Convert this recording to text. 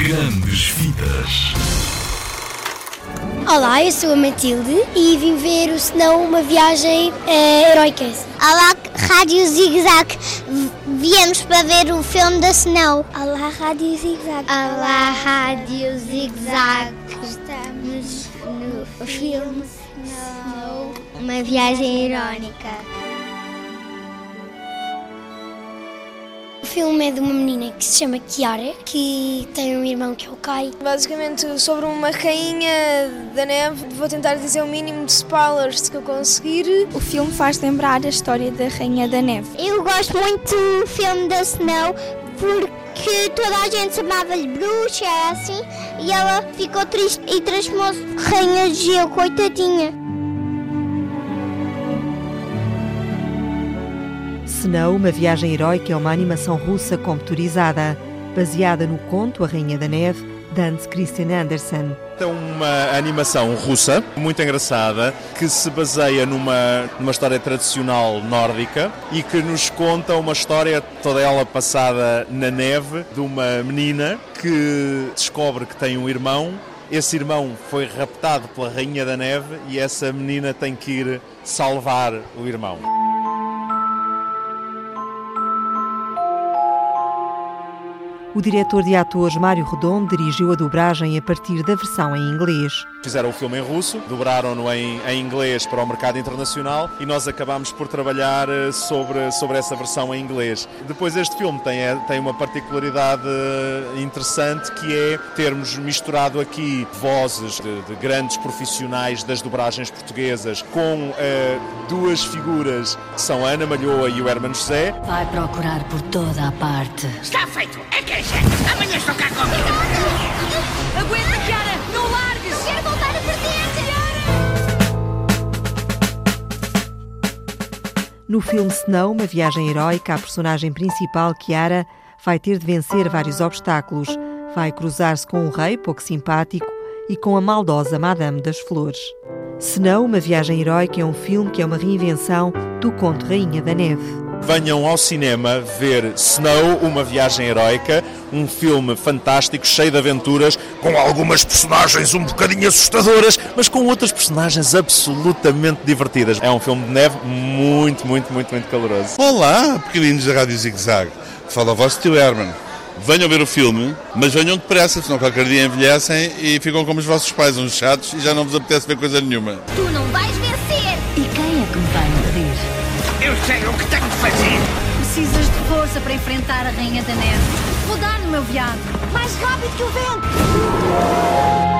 Grandes Vidas. Olá, eu sou a Matilde e vim ver o Senão uma viagem uh, heroica. Olá, Rádio Zig Zag. Viemos para ver o filme da Snow. Olá, Rádio Zig Zag. Olá, Rádio Zig Zag. Estamos no filme Snow, uma viagem irónica. Filme é de uma menina que se chama Kiara, que tem um irmão que é o Kai. Basicamente sobre uma rainha da neve. Vou tentar dizer o mínimo de spoilers que eu conseguir. O filme faz lembrar a história da Rainha da Neve. Eu gosto muito do filme da Snow porque toda a gente chamava-lhe bruxa, assim, e ela ficou triste e transformou-se rainha de gelo, coitadinha. Snow, uma viagem heroica, é uma animação russa computarizada, baseada no conto A Rainha da Neve, de Hans Christian Andersen. É uma animação russa, muito engraçada, que se baseia numa, numa história tradicional nórdica e que nos conta uma história, toda ela passada na neve, de uma menina que descobre que tem um irmão. Esse irmão foi raptado pela Rainha da Neve e essa menina tem que ir salvar o irmão. O diretor de atores Mário Redondo dirigiu a dobragem a partir da versão em inglês. Fizeram o filme em russo, dobraram-no em, em, inglês para o mercado internacional e nós acabámos por trabalhar eh, sobre, sobre essa versão em inglês. Depois este filme tem, é, tem uma particularidade eh, interessante que é termos misturado aqui vozes de, de grandes profissionais das dobragens portuguesas com uh, duas figuras que são a Ana Malhoa e o Hermano José. Vai procurar por toda a parte. Está feito! É que é Amanhã estou cá comigo! Aguenta, Kiara! Não largues! Quero voltar a perder, No filme Snow, uma viagem heroica, a personagem principal, Kiara, vai ter de vencer vários obstáculos. Vai cruzar-se com um rei pouco simpático e com a maldosa Madame das Flores. Snow, uma viagem heroica, é um filme que é uma reinvenção do conto Rainha da Neve venham ao cinema ver Snow, uma viagem heroica, um filme fantástico, cheio de aventuras, com algumas personagens um bocadinho assustadoras, mas com outras personagens absolutamente divertidas. É um filme de neve muito, muito, muito, muito caloroso. Olá, pequeninos da Rádio Zig Zag. Fala a voz tio Herman. Venham ver o filme, mas venham depressa, senão qualquer dia envelhecem e ficam como os vossos pais, uns chatos, e já não vos apetece ver coisa nenhuma. Tu não vais vencer! E quem é que me vai impedir? Eu sei o que tenho de fazer. Precisas de força para enfrentar a Rainha da Neve. Vou dar no meu viado. Mais rápido que o vento.